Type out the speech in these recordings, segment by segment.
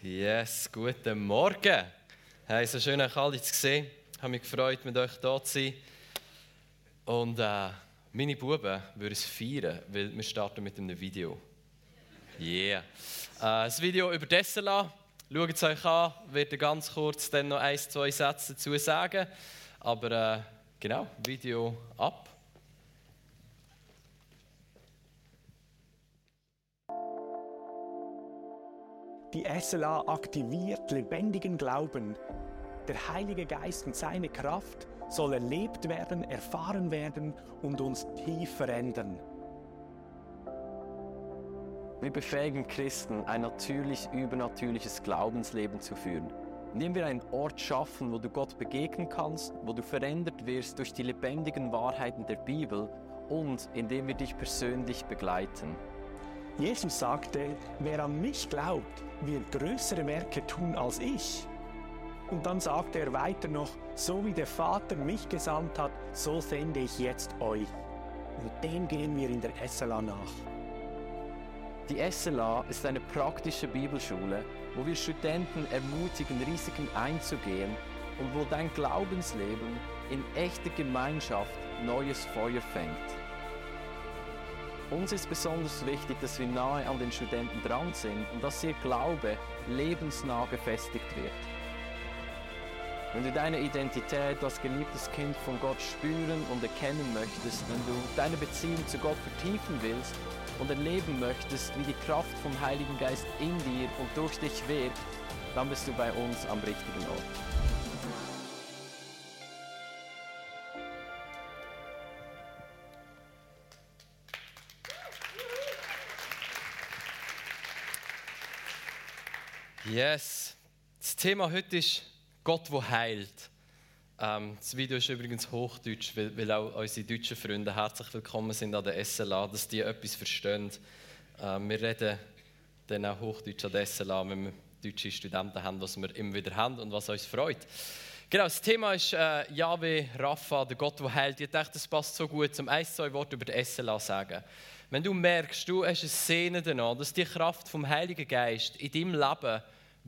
Yes, guten Morgen. Hey, so schön, euch alle zu sehen. Ich habe mich gefreut, mit euch hier zu sein. Und äh, meine Buben würden es feiern, weil wir starten mit einem Video. Yeah. Äh, das Video über Dessela. Schaut es euch an. Ich werde ganz kurz dann noch ein, zwei Sätze dazu sagen. Aber äh, genau, Video ab. Die SLA aktiviert lebendigen Glauben. Der Heilige Geist und seine Kraft soll erlebt werden, erfahren werden und uns tief verändern. Wir befähigen Christen, ein natürlich übernatürliches Glaubensleben zu führen, indem wir einen Ort schaffen, wo du Gott begegnen kannst, wo du verändert wirst durch die lebendigen Wahrheiten der Bibel und indem wir dich persönlich begleiten. Jesus sagte, wer an mich glaubt, wird größere Werke tun als ich. Und dann sagte er weiter noch, so wie der Vater mich gesandt hat, so sende ich jetzt euch. Und dem gehen wir in der SLA nach. Die SLA ist eine praktische Bibelschule, wo wir Studenten ermutigen, Risiken einzugehen und wo dein Glaubensleben in echter Gemeinschaft neues Feuer fängt. Uns ist besonders wichtig, dass wir nahe an den Studenten dran sind und dass ihr Glaube lebensnah gefestigt wird. Wenn du deine Identität als geliebtes Kind von Gott spüren und erkennen möchtest, wenn du deine Beziehung zu Gott vertiefen willst und erleben möchtest, wie die Kraft vom Heiligen Geist in dir und durch dich wirkt, dann bist du bei uns am richtigen Ort. Yes. Das Thema heute ist Gott, der heilt. Ähm, das Video ist übrigens Hochdeutsch, weil, weil, auch unsere deutschen Freunde herzlich willkommen sind an der SLA, dass die etwas verstehen. Ähm, wir reden dann auch Hochdeutsch an der SLA, wenn wir deutsche Studenten haben, was wir immer wieder haben und was uns freut. Genau, das Thema ist äh, Yahweh Rapha, der Gott, der heilt. Ich dachte, das passt so gut, zum ein, zwei Worte über die SLA sagen. Wenn du merkst, du hast eine Szene danach, dass die Kraft vom Heiligen Geist in deinem Leben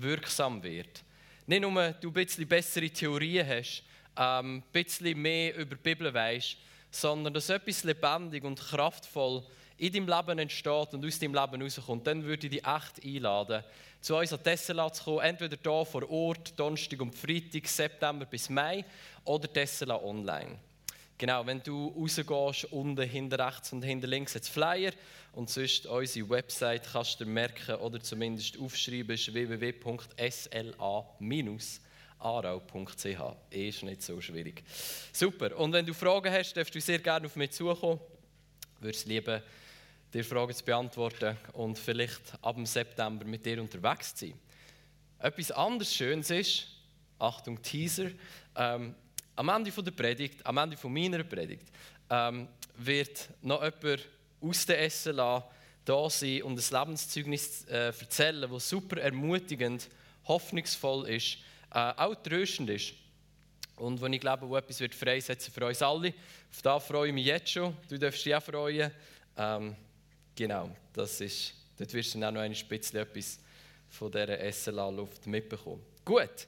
wirksam wird. Nicht nur du ein bisschen bessere Theorien hast, ähm, ein bisschen mehr über die Bibel weißt, sondern dass etwas lebendig und kraftvoll in deinem Leben entsteht und aus deinem Leben rauskommt, dann würde ich dich echt einladen, zu uns an Tessela zu kommen, entweder hier vor Ort, Donnerstag und Freitag, September bis Mai, oder Tessela online. Genau, wenn du rausgehst, unten hinter rechts und hinter links hat Flyer und sonst unsere Website kannst du merken oder zumindest aufschreiben, www.sla-arau.ch. Ist nicht so schwierig. Super, und wenn du Fragen hast, darfst du sehr gerne auf mich zukommen. Ich würde es lieben, dir Fragen zu beantworten und vielleicht ab dem September mit dir unterwegs zu sein. Etwas anderes Schönes ist, Achtung Teaser, ähm, am Ende der Predigt, am Ende meiner Predigt, ähm, wird noch jemand aus der SLA da sein und ein Lebenszeugnis äh, erzählen, das super ermutigend, hoffnungsvoll ist, äh, auch tröstend ist. Und wo ich glaube, wo etwas wird freisetzen für uns alle. Auf das freue ich mich jetzt schon. Du darfst dich auch freuen. Ähm, genau, das ist, dort wirst du dann auch noch ein bisschen etwas von dieser SLA-Luft mitbekommen. Gut,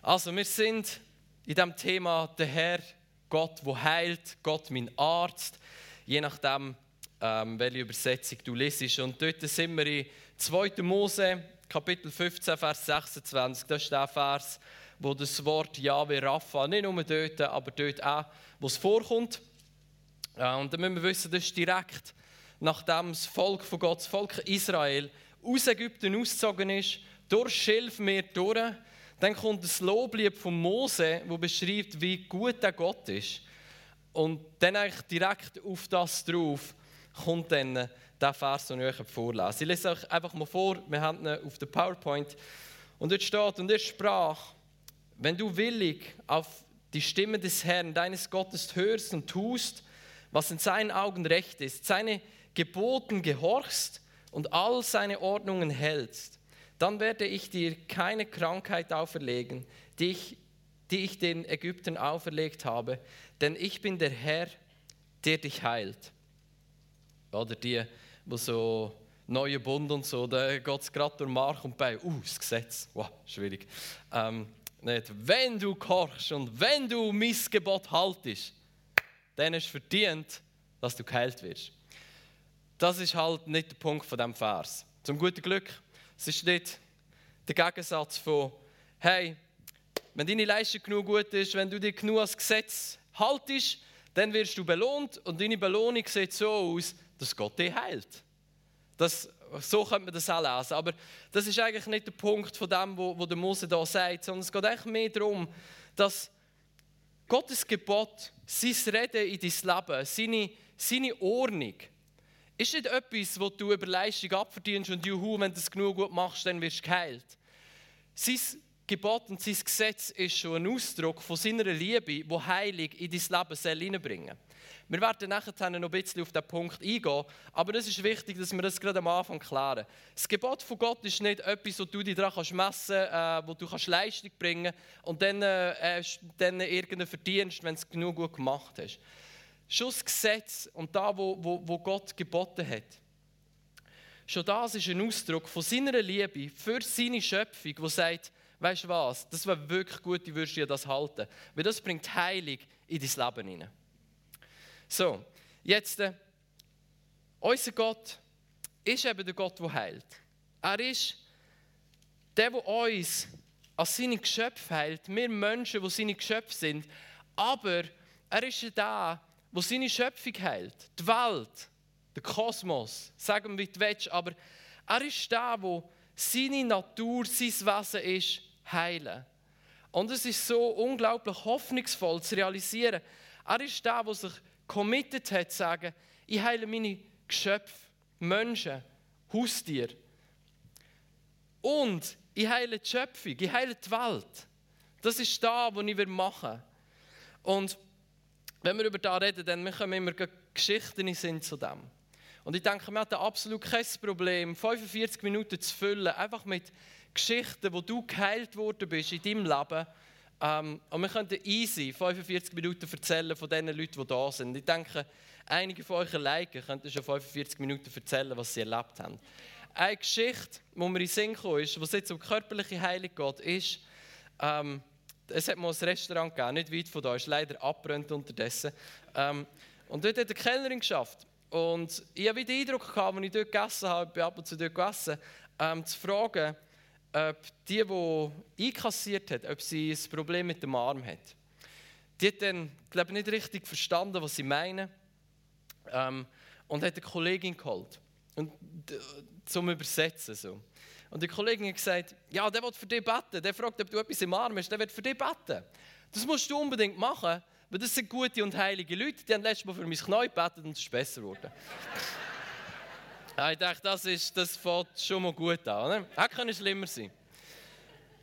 also wir sind in diesem Thema der Herr, Gott, wo heilt, Gott, mein Arzt, je nachdem, ähm, welche Übersetzung du liest. Und dort sind wir in 2. Mose, Kapitel 15, Vers 26. Das ist der Vers, wo das Wort Yahweh Rapha, nicht nur dort, aber dort auch, wo es vorkommt. Äh, und dann müssen wir wissen, das ist direkt nachdem das Volk von Gott, das Volk Israel, aus Ägypten ausgezogen ist, durch Schilfmeer durch, dann kommt das Loblied von Mose, wo beschreibt, wie gut der Gott ist. Und dann eigentlich direkt auf das drauf kommt dann der Vers, den ich euch vorlese. Ich lese euch einfach mal vor, wir haben ihn auf der PowerPoint. Und dort steht, und er sprach, wenn du willig auf die Stimme des Herrn, deines Gottes hörst und tust, was in seinen Augen recht ist, seine Geboten gehorchst und all seine Ordnungen hältst, dann werde ich dir keine Krankheit auferlegen, die ich, die ich den Ägyptern auferlegt habe, denn ich bin der Herr, der dich heilt. Oder die, die so neuen Bund und so, da geht es gerade durch Mark und Bein. Uh, das Gesetz, wow, schwierig. Ähm, nicht, wenn du kochst und wenn du mein Gebot haltest, dann ist verdient, dass du geheilt wirst. Das ist halt nicht der Punkt von diesem Vers. Zum guten Glück, es ist nicht der Gegensatz von, hey, wenn deine Leistung genug gut ist, wenn du dich genug als Gesetz haltest, dann wirst du belohnt und deine Belohnung sieht so aus, dass Gott dich heilt. Das, so könnte man das auch lesen. Aber das ist eigentlich nicht der Punkt von dem, wo, wo der Mose da sagt, sondern es geht eigentlich mehr darum, dass Gottes Gebot, sein Reden in dein Leben, seine, seine Ordnung, ist nicht etwas, wo du über Leistung abverdienst und juhu, wenn du es genug gut machst, dann wirst du geheilt. Sein Gebot und sein Gesetz ist schon ein Ausdruck von seiner Liebe, die Heilig in dein Leben hineinbringen soll. Wir werden nachher noch ein bisschen auf diesen Punkt eingehen, aber es ist wichtig, dass wir das gerade am Anfang klären. Das Gebot von Gott ist nicht etwas, wo du dich daran messen kannst, äh, wo du kannst Leistung bringen kannst und dann, äh, dann irgendeinen verdienst, wenn du es genug gut gemacht hast. Schon das Gesetz und da, wo, wo, wo Gott geboten hat, schon das ist ein Ausdruck von seiner Liebe für seine Schöpfung, wo sagt, weißt du was, das wäre wirklich gut, ich würde dir das halten. Weil das bringt Heilung in dein Leben hinein. So, jetzt, äh, unser Gott ist eben der Gott, der heilt. Er ist der, der uns als seine Geschöpfe heilt. Wir Menschen, die seine Geschöpfe sind. Aber er ist der, der seine Schöpfung heilt. Die Welt, der Kosmos, sagen wir, wie du. Aber er ist der, der seine Natur, sein Wesen ist, heilen. Und es ist so unglaublich hoffnungsvoll zu realisieren. Er ist der, der sich committed hat, zu sagen, ich heile meine Geschöpfe, Menschen, Haustiere. Und ich heile die Schöpfung, ich heile die Welt. Das ist da, was ich machen will. Und wenn wir über das reden, dann kommen immer Geschichten in Sinn zu dem. Und ich denke, wir hatten absolut kein Problem, 45 Minuten zu füllen, einfach mit Geschichten, wo du geheilt worden bist in deinem Leben ähm, und wir könnten easy 45 Minuten erzählen von den Leuten, die da sind. Ich denke, einige von euch Liken könnten schon 45 Minuten erzählen, was sie erlebt haben. Eine Geschichte, die mir in den Sinn kam, ist, was jetzt um körperliche Heilung geht, ist, ähm, es hat mal ein Restaurant gegeben, nicht weit von da, ist leider abbrennt unterdessen. Ähm, und dort hat eine Kellnerin geschafft. Und ich habe den Eindruck gehabt, als ich dort gegessen habe, ich bin ab und zu dort gegessen, ähm, zu fragen, ob die, die einkassiert hat, ob sie ein Problem mit dem Arm hat. Die hat dann, glaube ich, nicht richtig verstanden, was sie meinen. Ähm, und hat eine Kollegin geholt. Und, zum Übersetzen. So. Und die Kollegin hat gesagt, ja, der will für dich beten. Der fragt, ob du etwas im Arm hast, der wird für dich beten. Das musst du unbedingt machen, weil das sind gute und heilige Leute. Die haben letztes Mal für mein Knie gebetet und es ist besser geworden. Ich dachte, das, ist, das fängt schon mal gut an. Oder? Hätte können schlimmer sein.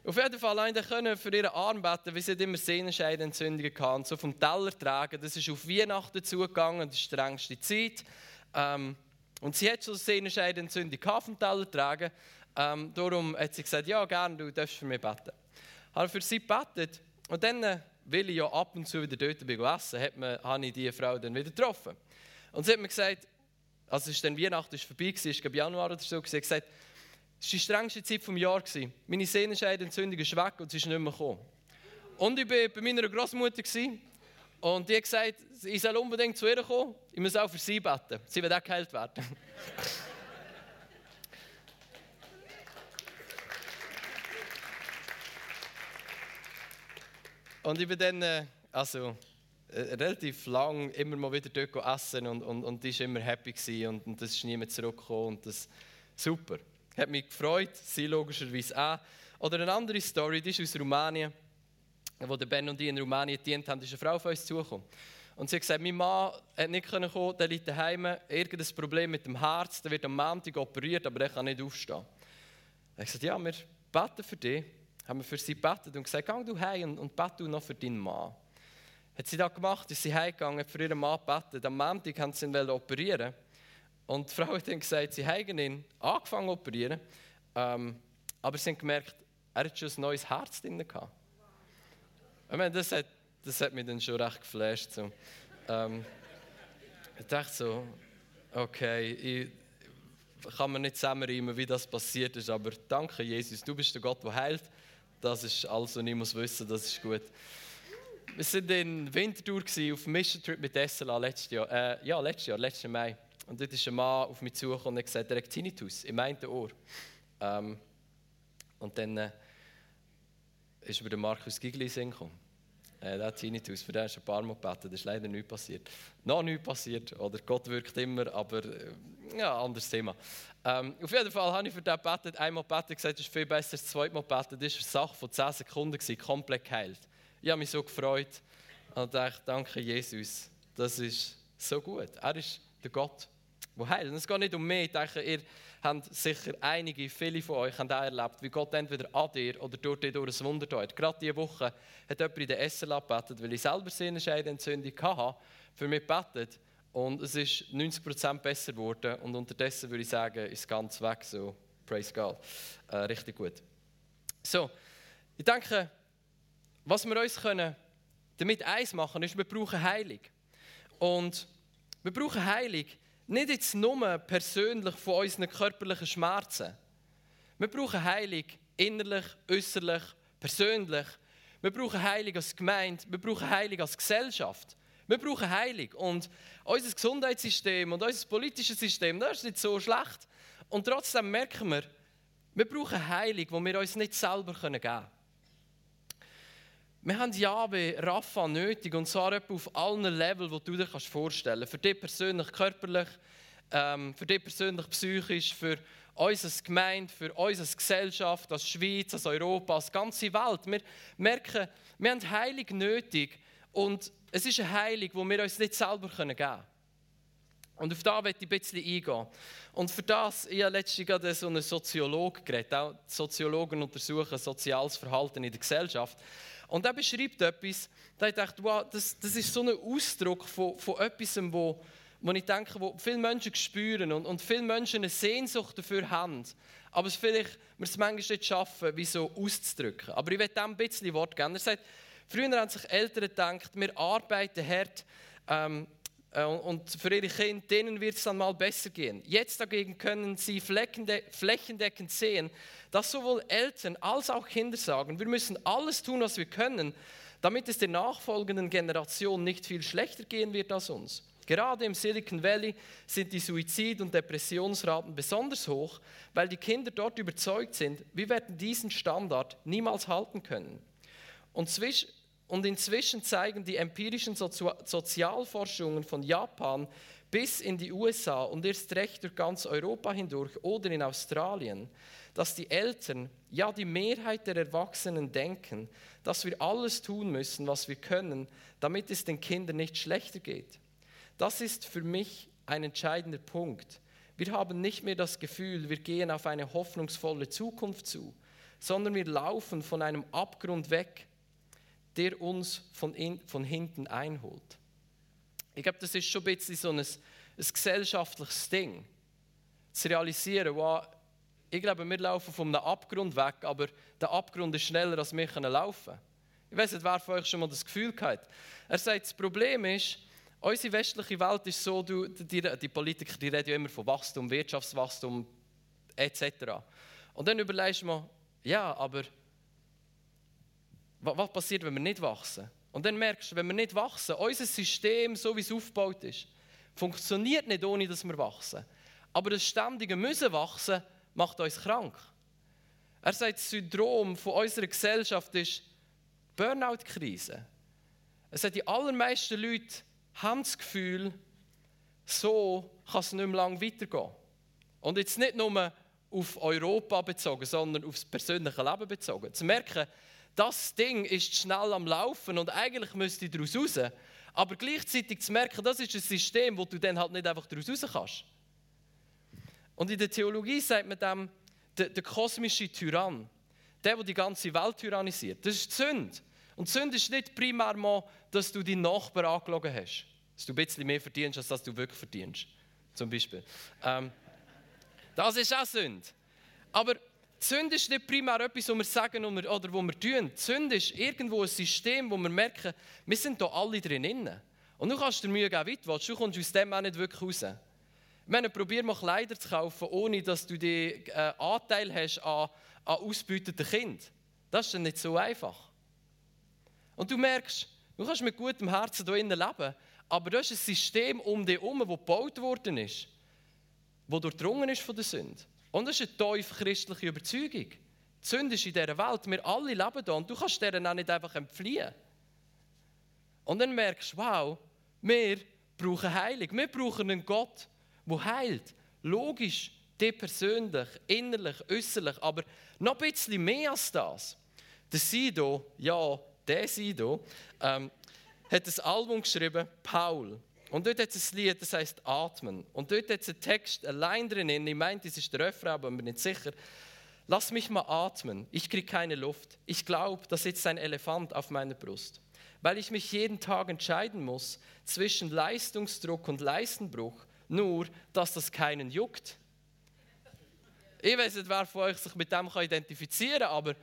Auf jeden Fall haben sie für ihren Arm beten, weil sie immer Sehnenscheidenentzündungen hatten. So vom Teller tragen. Das ist auf Weihnachten zugegangen, das ist die strengste Zeit. Ähm, und sie hat schon Sehnenscheidenentzündung vom Teller tragen. Ähm, darum hat sie gesagt, ja gerne, du darfst für mich beten. Ich habe für sie gebetet. Und dann, äh, weil ich ja ab und zu wieder dort bin essen, habe ich diese Frau dann wieder getroffen. Und sie hat mir gesagt, also es dann Weihnachten ist vorbei, es war Januar oder so, sie hat gesagt, es war die strengste Zeit des Jahres. Meine Sehnenscheidenentzündung ist weg und sie ist nicht mehr gekommen. Und ich war bei meiner Großmutter und die hat gesagt, ich soll unbedingt zu ihr kommen, ich muss auch für sie beten. Sie wird auch geheilt werden. und ich bin dann, äh, also äh, relativ lang immer mal wieder dort essen und, und, und die war immer happy gewesen und, und das ist niemand zurückgekommen und das super. Hat mich gefreut, sie logischerweise auch. Oder eine andere Story, die ist aus Rumänien, wo der Ben und ich in Rumänien dient haben, ist eine Frau auf uns zugekommen. Und sie hat gesagt, mein Mann hat nicht kommen der liegt daheim, irgendein Problem mit dem Herz, der wird am Montag operiert, aber er kann nicht aufstehen. Er hat gesagt, ja, wir beten für dich. Haben wir für sie gebetet und gesagt, geh du heim und, und bete noch für deinen Mann hat sie das gemacht, ist sie heimgegangen, für ihren Mann gebetet. Am Montag haben sie ihn operieren Und die Frau hat dann gesagt, sie haben ihn angefangen zu operieren, ähm, aber sie haben gemerkt, er hat schon ein neues Herz drin gehabt. Ich meine, das hat, das hat mich dann schon recht geflasht. So. Ähm, ich dachte so, okay, ich, kann man nicht zusammenreimen, wie das passiert ist, aber danke Jesus, du bist der Gott, der heilt. Das ist alles, was ich muss wissen, das ist gut. Wir waren in Winterthur auf einem Mission Trip mit SLA letztes Jahr, äh, ja, letztes Jahr, letzten Mai. Und dort ist ein Mann auf mich zugekommen und hat gesagt, er hat Tinnitus im einen Ohr. Ähm, und dann äh, ist über den Markus Gigli gekommen. Äh, der Tinnitus, für den ist ein paar Mal gebeten, das ist leider nichts passiert. Noch nichts passiert, oder Gott wirkt immer, aber äh, ja, anderes Thema. Ähm, auf jeden Fall habe ich für den gebetet, einmal gebetet, gesagt, es ist viel besser als zweimal gebetet. Das war eine Sache von 10 Sekunden, gewesen, komplett geheilt. Ich habe mich so gefreut und dachte, danke Jesus, das ist so gut. Er ist der Gott, der heilt. Und es geht nicht um mich, ich denke, ihr habt sicher einige, viele von euch haben auch erlebt, wie Gott entweder an dir oder durch dich durch ein Wunder tut. Gerade diese Woche hat jemand in der SLA gebetet, weil ich selber Sehnenscheidenentzündung hatte, für mich gebetet. Und es ist 90% besser geworden. Und unterdessen würde ich sagen, ist ganz weg. So, praise God. Äh, richtig gut. So, ich denke, was wir uns können damit eins machen, ist, wir brauchen Heilung. Und wir brauchen Heilung nicht jetzt nur persönlich von unseren körperlichen Schmerzen. Wir brauchen Heilung innerlich, äußerlich, persönlich. Wir brauchen Heilung als Gemeinde, wir brauchen Heilung als Gesellschaft. Wir brauchen Heilung. Und unser Gesundheitssystem und unser politisches System, das ist nicht so schlecht. Und trotzdem merken wir, wir brauchen Heilung, die wir uns nicht selber geben können. Wir haben Jahwe, Rafa nötig und zwar auf allen Leveln, die du dir vorstellen kannst. Für dich persönlich körperlich, ähm, für dich persönlich psychisch, für uns als Gemeinde, für uns als Gesellschaft, als Schweiz, als Europa, als ganze Welt. Wir merken, wir haben Heilung nötig und es ist eine Heilung, die wir uns nicht selber geben können. Und auf das möchte ich ein bisschen eingehen. Und für das, ich habe letztens gerade so einen Soziologen geredet. Auch Soziologen untersuchen soziales Verhalten in der Gesellschaft. Und er beschreibt etwas, da ich dachte, wow, das, das ist so ein Ausdruck von, von etwas, wo, wo ich denke, wo viele Menschen spüren und, und viele Menschen eine Sehnsucht dafür haben. Aber es vielleicht wir es manchmal nicht schaffen, wie so auszudrücken. Aber ich werde dem ein bisschen Wort geben. Er sagt, früher haben sich Eltern gedacht, wir arbeiten hart ähm, äh, und für ihre Kinder, denen wird es dann mal besser gehen. Jetzt dagegen können sie flächendeckend sehen, dass sowohl Eltern als auch Kinder sagen, wir müssen alles tun, was wir können, damit es der nachfolgenden Generation nicht viel schlechter gehen wird als uns. Gerade im Silicon Valley sind die Suizid- und Depressionsraten besonders hoch, weil die Kinder dort überzeugt sind, wir werden diesen Standard niemals halten können. Und zwischen und inzwischen zeigen die empirischen Sozi Sozialforschungen von Japan bis in die USA und erst recht durch ganz Europa hindurch oder in Australien, dass die Eltern, ja die Mehrheit der Erwachsenen denken, dass wir alles tun müssen, was wir können, damit es den Kindern nicht schlechter geht. Das ist für mich ein entscheidender Punkt. Wir haben nicht mehr das Gefühl, wir gehen auf eine hoffnungsvolle Zukunft zu, sondern wir laufen von einem Abgrund weg, der uns von, in, von hinten einholt. Ich glaube, das ist schon ein bisschen so ein, ein gesellschaftliches Ding. Zu realisieren, wow, ich glaube, wir laufen von einem Abgrund weg, aber der Abgrund ist schneller, als wir laufen können. Ich weiß nicht, wer von euch schon mal das Gefühl hat. Er sagt, das Problem ist, unsere westliche Welt ist so, die, die, die Politiker die reden ja immer von Wachstum, Wirtschaftswachstum etc. Und dann überlegst du mir, ja, aber was passiert, wenn wir nicht wachsen? Und dann merkst du, wenn wir nicht wachsen, unser System, so wie es aufgebaut ist, funktioniert nicht, ohne dass wir wachsen. Aber das ständige Müssen wachsen macht uns krank. Er sagt, das Syndrom von unserer Gesellschaft ist Burnout-Krise. Er sagt, die allermeisten Leute haben das Gefühl, so kann es nicht mehr lange weitergehen. Und jetzt nicht nur auf Europa bezogen, sondern auf das persönliche Leben bezogen. Zu merken, das Ding ist schnell am Laufen und eigentlich müsste ich daraus raus. Aber gleichzeitig zu merken, das ist ein System, wo du dann halt nicht einfach daraus raus kannst. Und in der Theologie sagt man dem, der, der kosmische Tyrann, der, der die ganze Welt tyrannisiert, das ist die Sünde. Und Sünde ist nicht primär mal, dass du deinen Nachbarn angelogen hast. Dass du ein bisschen mehr verdienst, als dass du wirklich verdienst. Zum Beispiel. Ähm, das ist auch Sünde. Aber die Sünde ist nicht primär etwas, was wir sagen oder was wir tun. Die Sünde ist irgendwo ein System, wo wir merken, wir sind hier alle drin. Und du kannst dir Mühe geben, wie du du kommst aus dem auch nicht wirklich raus. Ich meine, probier mal Kleider zu kaufen, ohne dass du den äh, Anteil hast an, an ausbeuteten Kind. Das ist dann nicht so einfach. Und du merkst, du kannst mit gutem Herzen hier innen leben, aber du hast ein System um dich herum, das gebaut worden ist, das durchdrungen ist von der Sünde. Und das ist eine tiefe christliche Überzeugung. Die Sünde ist in dieser Welt, wir alle leben hier und du kannst deren auch nicht einfach entfliehen. Und dann merkst du, wow, wir brauchen Heilung. Wir brauchen einen Gott, der heilt. Logisch, dich persönlich, innerlich, äußerlich, aber noch ein bisschen mehr als das. Der Sido, ja, der Sido, ähm, hat ein Album geschrieben, Paul. Und dort hat es ein Lied, das heißt Atmen. Und dort hat es einen Text allein drin. Ich meine, das ist der Refrain, aber bin nicht sicher. Lass mich mal atmen. Ich kriege keine Luft. Ich glaube, da sitzt ein Elefant auf meiner Brust. Weil ich mich jeden Tag entscheiden muss zwischen Leistungsdruck und Leistenbruch, nur dass das keinen juckt. Ich weiß nicht, wer von euch sich mit dem identifizieren kann, aber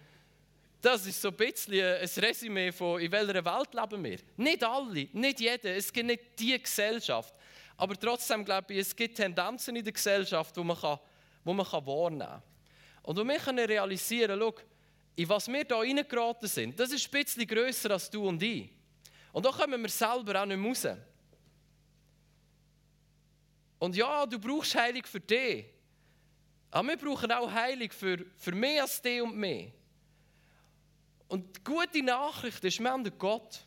das ist so ein bisschen ein Resümee von, in welcher Welt leben wir. Nicht alle, nicht jeder, es gibt nicht die Gesellschaft. Aber trotzdem glaube ich, es gibt Tendenzen in der Gesellschaft, die man, kann, wo man kann wahrnehmen kann. Und wo wir können realisieren schau, in was wir hier reingeraten sind, das ist ein bisschen grösser als du und ich. Und da kommen wir selber auch nicht mehr raus. Und ja, du brauchst Heilung für dich. Aber wir brauchen auch Heilung für, für mehr als dich und mich. Und die gute Nachricht ist, wir haben Gott.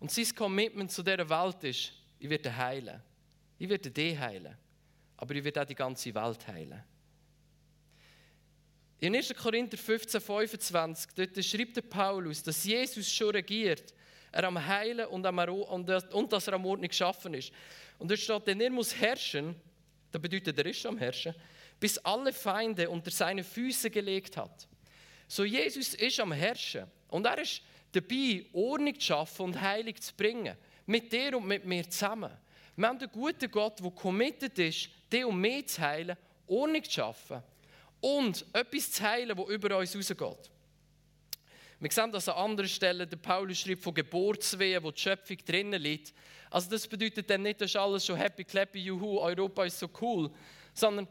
Und sein Commitment zu dieser Welt ist, ich werde heilen. Ich werde dich heilen. Aber ich werde auch die ganze Welt heilen. In 1. Korinther 15, 25, dort schreibt Paulus, dass Jesus schon regiert, er am Heilen und, am und, und dass er am Ordnung geschaffen ist. Und dort steht, denn er muss herrschen, das bedeutet, er ist schon am Herrschen, bis alle Feinde unter seine Füße gelegt hat. So Jesus ist am Herrschen und er ist dabei, Ordnung zu schaffen und Heilig zu bringen. Mit dir und mit mir zusammen. Wir haben einen guten Gott, der committed ist, dich und mich zu heilen, Ordnung zu schaffen und etwas zu heilen, das über uns rausgeht. Wir sehen das an anderen Stellen, der Paulus schreibt von Geburtswehen, wo die Schöpfung drinnen liegt. Also das bedeutet dann nicht, dass alles schon happy, clappy, juhu, Europa ist so cool, sondern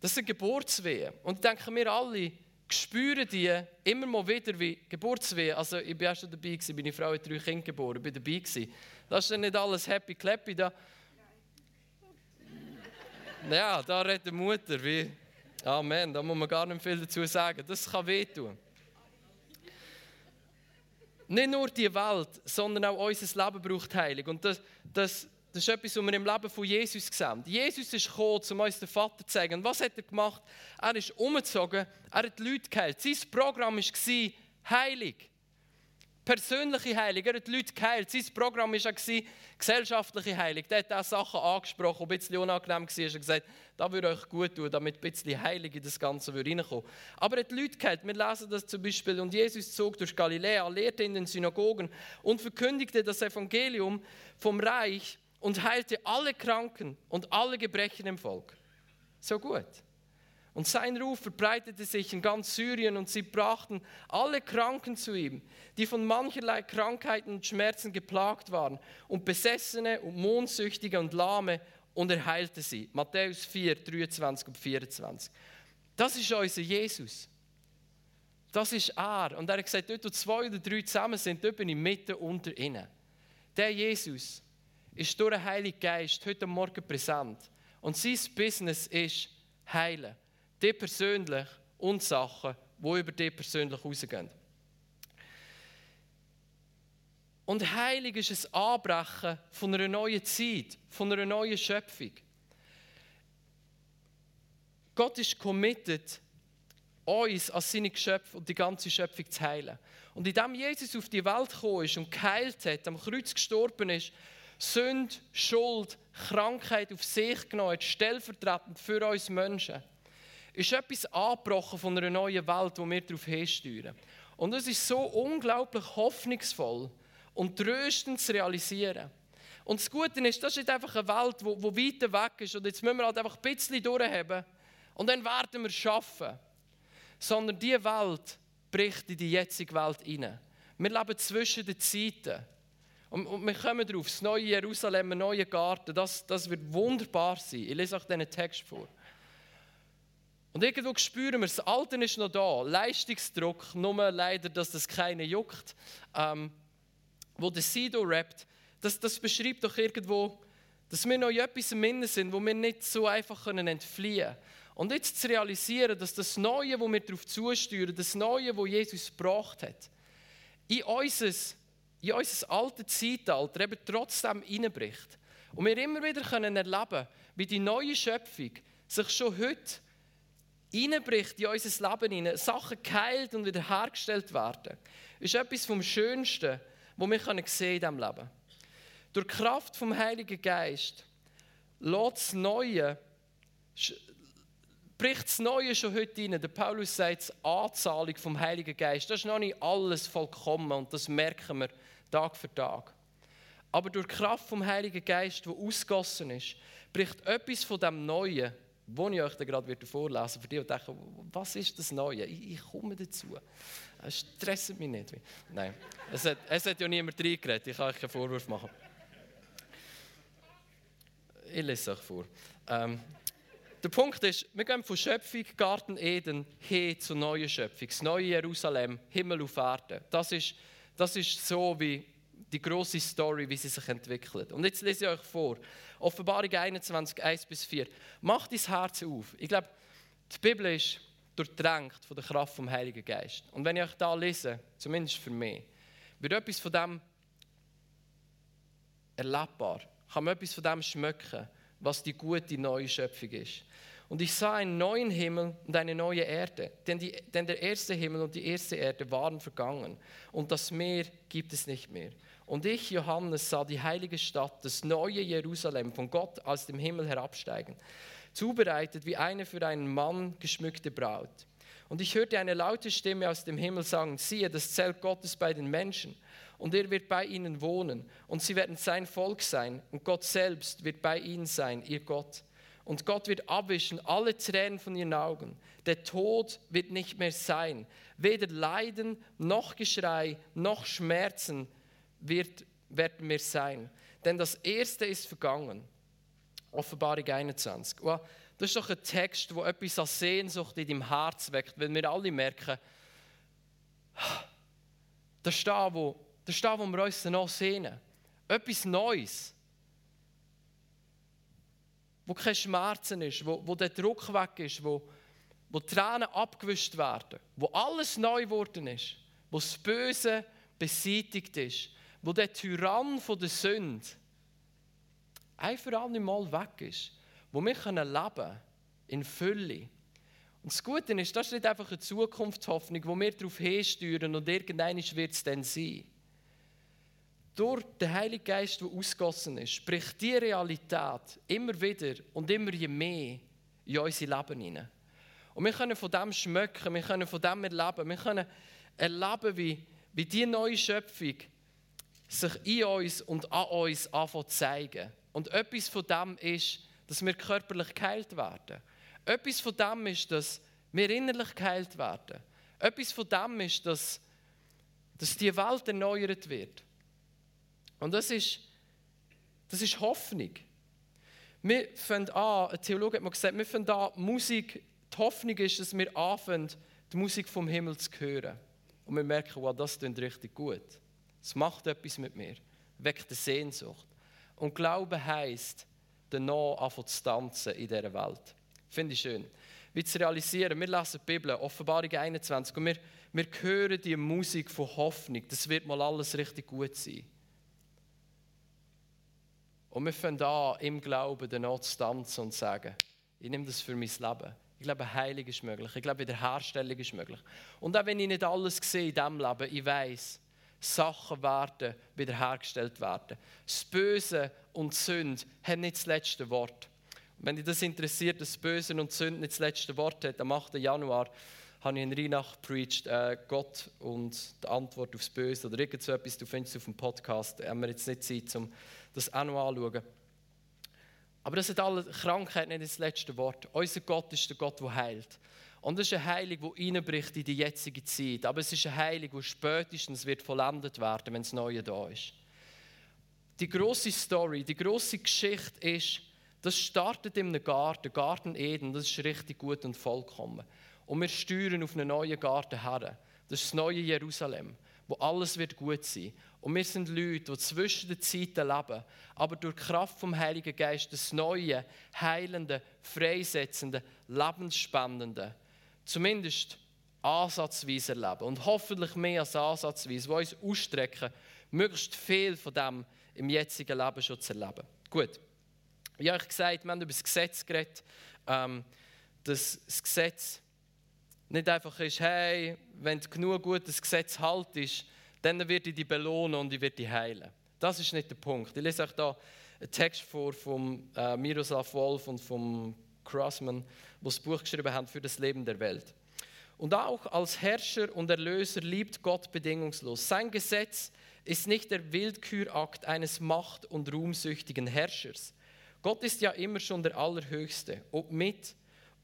das sind Geburtswehen. Und denken wir alle, spüren die immer mal wieder wie Geburtswehen. Also ich bin auch schon dabei gewesen, meine Frau hat drei Kinder geboren, ich bin dabei gewesen. Das ist dann nicht alles happy clappy da. Ja, da redet die Mutter wie Amen, da muss man gar nicht viel dazu sagen. Das kann wehtun. Nicht nur die Welt, sondern auch unser Leben braucht Heilung. Und das, das, das ist etwas, was wir im Leben von Jesus sehen. Jesus ist gekommen, um uns den Vater zu zeigen. Und was hat er gemacht? Er ist umgezogen, er hat die Leute geheilt. Sein Programm war Heilig. Persönliche Heilung. Er hat die Leute geheilt. Sein Programm war gesellschaftliche Heilung. Er hat auch Sachen angesprochen, die ein bisschen unangenehm waren. Er hat gesagt, das würde euch gut tun, damit ein bisschen Heilig in das Ganze reinkommt. Aber er hat die Leute geheilt. Wir lesen das zum Beispiel. Und Jesus zog durch Galiläa, lehrte in den Synagogen und verkündigte das Evangelium vom Reich und heilte alle Kranken und alle Gebrechen im Volk. So gut. Und sein Ruf verbreitete sich in ganz Syrien und sie brachten alle Kranken zu ihm, die von mancherlei Krankheiten und Schmerzen geplagt waren, und Besessene und Mondsüchtige und Lahme, und er heilte sie. Matthäus 4, 23 und 24. Das ist unser Jesus. Das ist er. Und er hat gesagt, dort wo zwei oder drei zusammen sind, dort bin ich mitten unter ihnen. Der Jesus, ist durch den Heiligen Geist heute Morgen präsent. Und sein Business ist heilen. Die persönlich und Sachen, die über dich persönlich rausgehen. Und heilig ist ein Anbrechen von einer neuen Zeit, von einer neuen Schöpfung. Gott ist committed, uns als seine Geschöpfe und die ganze Schöpfung zu heilen. Und indem Jesus auf die Welt gekommen ist und geheilt hat, am Kreuz gestorben ist, Sünde, Schuld, Krankheit auf sich genommen hat, stellvertretend für uns Menschen, ist etwas angebrochen von einer neuen Welt, wo wir darauf hinsteuern. Und es ist so unglaublich hoffnungsvoll und tröstend zu realisieren. Und das Gute ist, das ist nicht einfach eine Welt, die, die weiter weg ist und jetzt müssen wir halt einfach ein bisschen durchhaben und dann werden wir es schaffen. Sondern diese Welt bricht in die jetzige Welt hinein. Wir leben zwischen den Zeiten. Und, und wir kommen darauf, das neue Jerusalem, ein neuer Garten, das, das wird wunderbar sein. Ich lese euch diesen Text vor. Und irgendwo spüren wir, das Alte ist noch da, Leistungsdruck, nur leider, dass das keine juckt. Ähm, wo der Sido rappt, das, das beschreibt doch irgendwo, dass wir noch in etwas im Innen sind, wo wir nicht so einfach können entfliehen können. Und jetzt zu realisieren, dass das Neue, wo wir darauf zusteuern, das Neue, wo Jesus gebracht hat, in unser, in unser altes Zeitalter eben trotzdem hineinbricht. Und wir immer wieder können erleben, wie die neue Schöpfung sich schon heute hineinbricht in unser Leben hinein, Sachen geheilt und wiederhergestellt werden, ist etwas vom Schönsten, was wir können in diesem Leben. Durch die Kraft vom Heiligen Geist lässt das Neue, bricht das Neue schon heute rein. Der Paulus sagt, die Anzahlung vom Heiligen Geist, das ist noch nicht alles vollkommen und das merken wir Tag für Tag. Aber durch die Kraft vom Heiligen Geist, wo ausgossen ist, bricht etwas von dem Neuen wo ich euch gerade vorlesen für die, die denken, was ist das Neue? Ich, ich komme dazu. Es stresst mich nicht. Nein, es hat, es hat ja niemand reingeredet, ich kann euch keinen Vorwurf machen. Ich lese es euch vor. Ähm, der Punkt ist, wir gehen von Schöpfung, Garten Eden, hin zur neuen Schöpfung, das neue Jerusalem, Himmel auf Erde. Das ist, das ist so wie die große Story, wie sie sich entwickelt. Und jetzt lese ich euch vor. Offenbarung 21, 1 bis 4. Macht dein Herz auf. Ich glaube, die Bibel ist durchdrängt von der Kraft vom Heiligen Geist. Und wenn ich euch da lese, zumindest für mich, wird etwas von dem erlebbar. Kann man etwas von dem schmecken, was die gute neue Schöpfung ist. Und ich sah einen neuen Himmel und eine neue Erde, denn, die, denn der erste Himmel und die erste Erde waren vergangen und das Meer gibt es nicht mehr. Und ich, Johannes, sah die heilige Stadt, das neue Jerusalem, von Gott aus dem Himmel herabsteigen, zubereitet wie eine für einen Mann geschmückte Braut. Und ich hörte eine laute Stimme aus dem Himmel sagen, siehe, das Zelt Gottes bei den Menschen, und er wird bei ihnen wohnen, und sie werden sein Volk sein, und Gott selbst wird bei ihnen sein, ihr Gott. Und Gott wird abwischen alle Tränen von ihren Augen. Der Tod wird nicht mehr sein. Weder Leiden noch Geschrei noch Schmerzen wird, werden wir sein. Denn das Erste ist vergangen. Offenbarung 21. das ist doch ein Text, wo etwas als Sehnsucht in deinem Herz weckt, weil wir alle merken, das ist da, wo, das ist da, wo wir uns noch sehnen. Etwas Neues. Wo kein Schmerzen ist, wo, wo der Druck weg ist, wo, wo Tränen abgewischt werden, wo alles neu geworden ist, wo das Böse beseitigt ist, wo der Tyrann von der Sünde ein für alle Mal weg ist, wo wir können leben in Fülle. Und das Gute ist, das ist nicht einfach eine Zukunftshoffnung, wo wir darauf hinsteuern und irgendwann wird es dann sein. Durch den Heiligen Geist, der ausgossen ist, spricht die Realität immer wieder und immer je mehr in unser Leben hinein. Und wir können von dem schmecken, wir können von dem erleben, wir können erleben, wie, wie die neue Schöpfung sich in uns und an uns anfangen zu zeigen. Und etwas von dem ist, dass wir körperlich geheilt werden. Etwas von dem ist, dass wir innerlich geheilt werden. Etwas von dem ist, dass, dass die Welt erneuert wird. Und das ist, das ist Hoffnung. Wir fangen an, ein Theologe hat mal gesagt, wir fangen an, Musik, die Hoffnung ist, dass wir anfangen, die Musik vom Himmel zu hören. Und wir merken, wow, das klingt richtig gut. Es macht etwas mit mir, weckt eine Sehnsucht. Und Glaube heisst, danach anfangen zu tanzen in dieser Welt. Finde ich schön. Wie zu realisieren, wir lesen die Bibel, Offenbarung 21, und wir, wir hören die Musik von Hoffnung, das wird mal alles richtig gut sein. Und wir fangen an, im Glauben danach zu tanzen und zu sagen, ich nehme das für mein Leben. Ich glaube, Heilung ist möglich. Ich glaube, Wiederherstellung ist möglich. Und auch wenn ich nicht alles sehe in diesem Leben, ich weiß, Sachen werden wiederhergestellt werden. Das Böse und Sünde haben nicht das letzte Wort. Wenn dich das interessiert, dass das Böse und Sünde nicht das letzte Wort hat, am 8. Januar habe ich in Rheinach preached, äh, Gott und die Antwort aufs Böse oder irgend so etwas, du findest es auf dem Podcast, haben wir jetzt nicht Zeit, um das auch noch anzuschauen. Aber das hat alle Krankheit nicht das letzte Wort. Unser Gott ist der Gott, der heilt. Und es ist eine Heilung, die reinbricht in die jetzige Zeit. Aber es ist eine Heilung, die spätestens wird vollendet werden, wenn das Neue da ist. die große Story, die große Geschichte ist, das startet einem Garten, Garten Eden, das ist richtig gut und vollkommen. Und wir steuern auf einen neuen Garten her. Das ist das neue Jerusalem, wo alles wird gut sein. Und wir sind Leute, die zwischen den Zeiten leben, aber durch die Kraft vom Heiligen Geist das neue, heilende, freisetzende, lebensspendende, zumindest ansatzweise erleben. Und hoffentlich mehr als ansatzweise, wo uns ausstrecken, möglichst viel von dem im jetzigen Leben schon zu erleben. Gut. Wie habe ich gesagt, wir haben über das Gesetz geredet, ähm, dass das Gesetz nicht einfach ist, hey, wenn du genug gutes Gesetz haltest, dann wird ich dich belohnen und ich werde dich heilen. Das ist nicht der Punkt. Ich lese euch da einen Text vor von äh, Miroslav Wolf und vom Crossman, die das Buch geschrieben haben für das Leben der Welt. Und auch als Herrscher und Erlöser liebt Gott bedingungslos. Sein Gesetz ist nicht der Willkürakt eines macht- und ruhmsüchtigen Herrschers. Gott ist ja immer schon der Allerhöchste, ob mit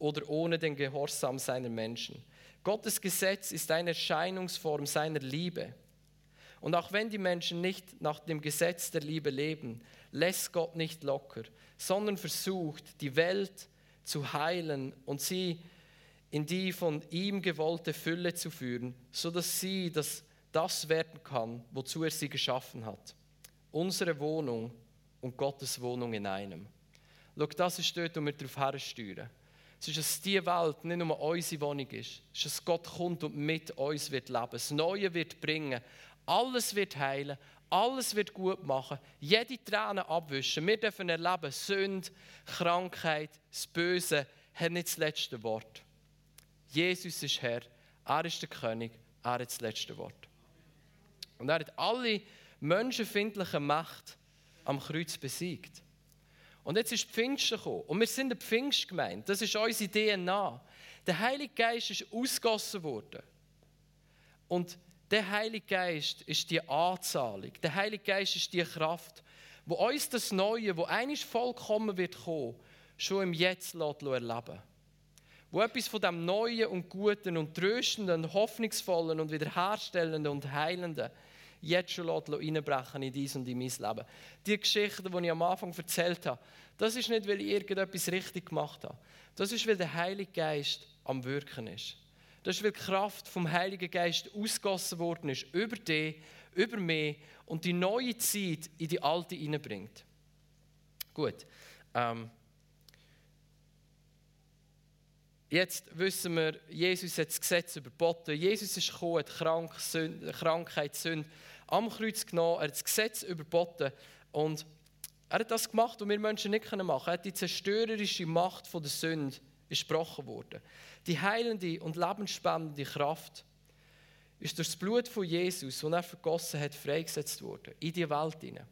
oder ohne den Gehorsam seiner Menschen. Gottes Gesetz ist eine Erscheinungsform seiner Liebe. Und auch wenn die Menschen nicht nach dem Gesetz der Liebe leben, lässt Gott nicht locker, sondern versucht, die Welt zu heilen und sie in die von ihm gewollte Fülle zu führen, sodass sie das das werden kann, wozu er sie geschaffen hat. Unsere Wohnung und Gottes Wohnung in einem. Schau, das ist dort, wo wir darauf hersteuern. Es ist, dass diese Welt nicht nur unsere Wohnung ist. Es ist, dass Gott kommt und mit uns wird leben. Das Neue wird bringen. Alles wird heilen. Alles wird gut machen. Jede Träne abwischen. Wir dürfen erleben, Sünde, Krankheit, das Böse hat nicht das letzte Wort. Jesus ist Herr. Er ist der König. Er hat das letzte Wort. Und er hat alle menschenfindlichen Mächte am Kreuz besiegt. Und jetzt ist Pfingsten gekommen. Und wir sind eine Pfingstgemeinde. Das ist unsere DNA. Der Heilige Geist ist ausgossen worden. Und der Heilige Geist ist die Anzahlung. Der Heilige Geist ist die Kraft, wo uns das Neue, wo eines vollkommen wird kommen, schon im Jetzt erleben. Wo etwas von dem Neuen und Guten und Tröstenden, Hoffnungsvollen und Wiederherstellenden und Heilenden jetzt schon reinbrechen in dies und in mein Leben. Die Geschichte, die ich am Anfang erzählt habe, das ist nicht, weil ich irgendetwas richtig gemacht habe. Das ist, weil der Heilige Geist am Wirken ist. Das ist, weil die Kraft vom Heiligen Geist ausgossen worden ist über dich, über mich und die neue Zeit in die alte hineinbringt. Gut. Ähm, Jetzt wissen wir, Jesus hat das Gesetz überboten. Jesus ist gekommen, hat Krank, Sünde, Krankheit, Sünde am Kreuz genommen, er hat das Gesetz überboten und er hat das gemacht, was wir Menschen nicht machen können. Er hat die zerstörerische Macht der Sünde gesprochen worden. Die heilende und lebensspendende Kraft ist durch das Blut von Jesus, das er vergossen hat, freigesetzt worden in die Welt hinein.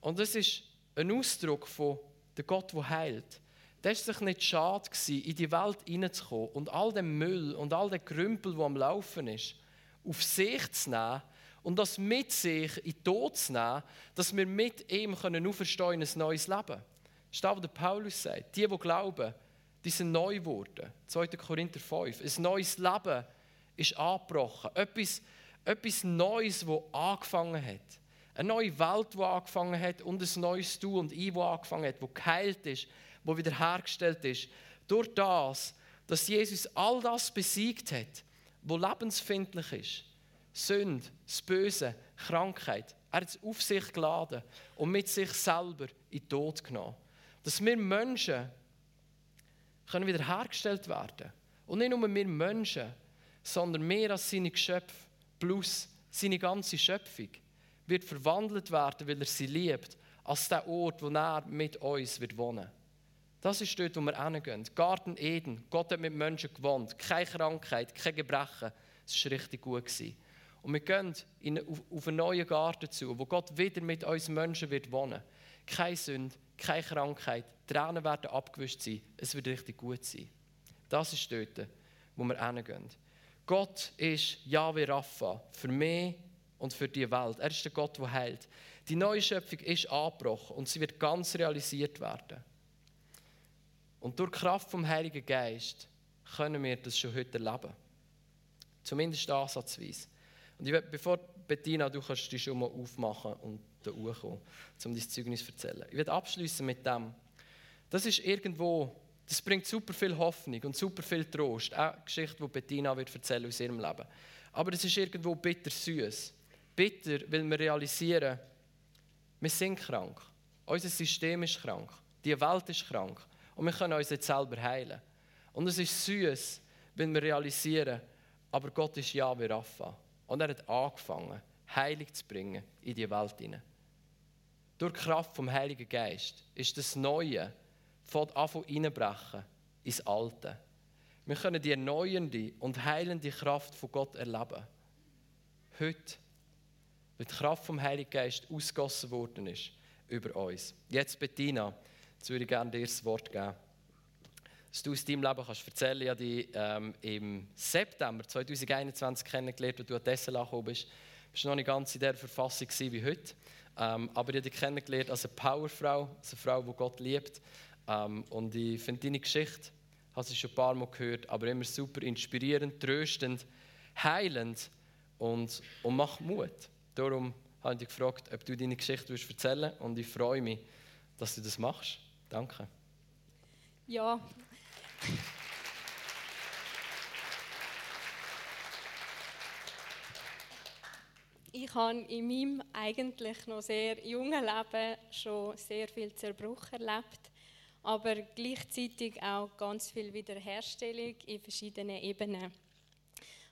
Und das ist ein Ausdruck von der Gott, der heilt. Der war sich nicht schade, in die Welt hineinzukommen und all den Müll und all den Krümpel, der am Laufen ist, auf sich zu nehmen und das mit sich in den Tod zu nehmen, dass wir mit ihm können auferstehen in ein neues Leben. Das ist das, was der Paulus sagt. Die, die glauben, die sind neu geworden. 2. Korinther 5. Ein neues Leben ist angebrochen. Etwas, etwas Neues, das angefangen hat. Eine neue Welt, die angefangen hat und ein neues Du und Ich, das angefangen hat, das geheilt ist, das wiederhergestellt ist. Durch das, dass Jesus all das besiegt hat, was lebensfindlich ist Sünde, das Böse, Krankheit. Er hat es auf sich geladen und mit sich selber in den Tod genommen. Dass wir Menschen können wiederhergestellt werden. Und nicht nur wir Menschen, sondern mehr als seine Geschöpfe plus seine ganze Schöpfung wird verwandelt werden, weil er sie liebt, als der Ort, wo er mit uns wird wohnen. Das ist dort, wo wir hingehen. Garten Eden. Gott hat mit Menschen gewohnt. Keine Krankheit, kein Gebrechen. Es war richtig gut. Gewesen. Und wir gehen in, auf, auf einen neuen Garten zu, wo Gott wieder mit uns Menschen wird wohnen. Keine Sünde, keine Krankheit, Tränen werden abgewischt sein, es wird richtig gut sein. Das ist dort, wo wir hingehen. Gott ist Yahweh Rapha für mich und für die Welt. Er ist der Gott, der heilt. Die neue Schöpfung ist angebrochen und sie wird ganz realisiert werden. Und durch die Kraft vom Heiligen Geist können wir das schon heute erleben. Zumindest ansatzweise. Und ich will, bevor Bettina, du kannst dich schon mal aufmachen und da hochkommen, um dein Zeugnis zu erzählen. Ich werde abschließen mit dem. Das ist irgendwo, das bringt super viel Hoffnung und super viel Trost. Auch eine Geschichte, die Bettina wird erzählen aus ihrem Leben. Aber es ist irgendwo bitter süß. Bitter, weil wir realisieren, wir sind krank. Unser System ist krank. Die Welt ist krank. Und wir können uns nicht selber heilen. Und es ist süß, wenn wir realisieren, aber Gott ist ja wie Rapha. Und er hat angefangen, Heilig zu bringen in die Welt hinein. Durch die Kraft vom Heiligen Geist ist das Neue von Anfang reinbrechen ins Alte. Wir können die erneuernde und heilende Kraft von Gott erleben. Heute, weil die Kraft vom Heiligen Geist ausgossen worden ist über uns. Jetzt, Bettina, jetzt würde ich gerne dir das Wort geben dass du aus deinem Leben kannst erzählen kannst. Ich habe dich ähm, im September 2021 kennengelernt, als du an Tessel angekommen bist. Du warst noch nicht ganz in der Verfassung wie heute. Ähm, aber ich habe dich kennengelernt als eine Powerfrau, als eine Frau, die Gott liebt. Ähm, und ich finde deine Geschichte, hast du schon ein paar Mal gehört, aber immer super inspirierend, tröstend, heilend und, und macht Mut. Darum habe ich dich gefragt, ob du deine Geschichte erzählen willst. Und ich freue mich, dass du das machst. Danke. Ja, ich habe in meinem eigentlich noch sehr jungen Leben schon sehr viel Zerbruch erlebt, aber gleichzeitig auch ganz viel Wiederherstellung in verschiedenen Ebenen.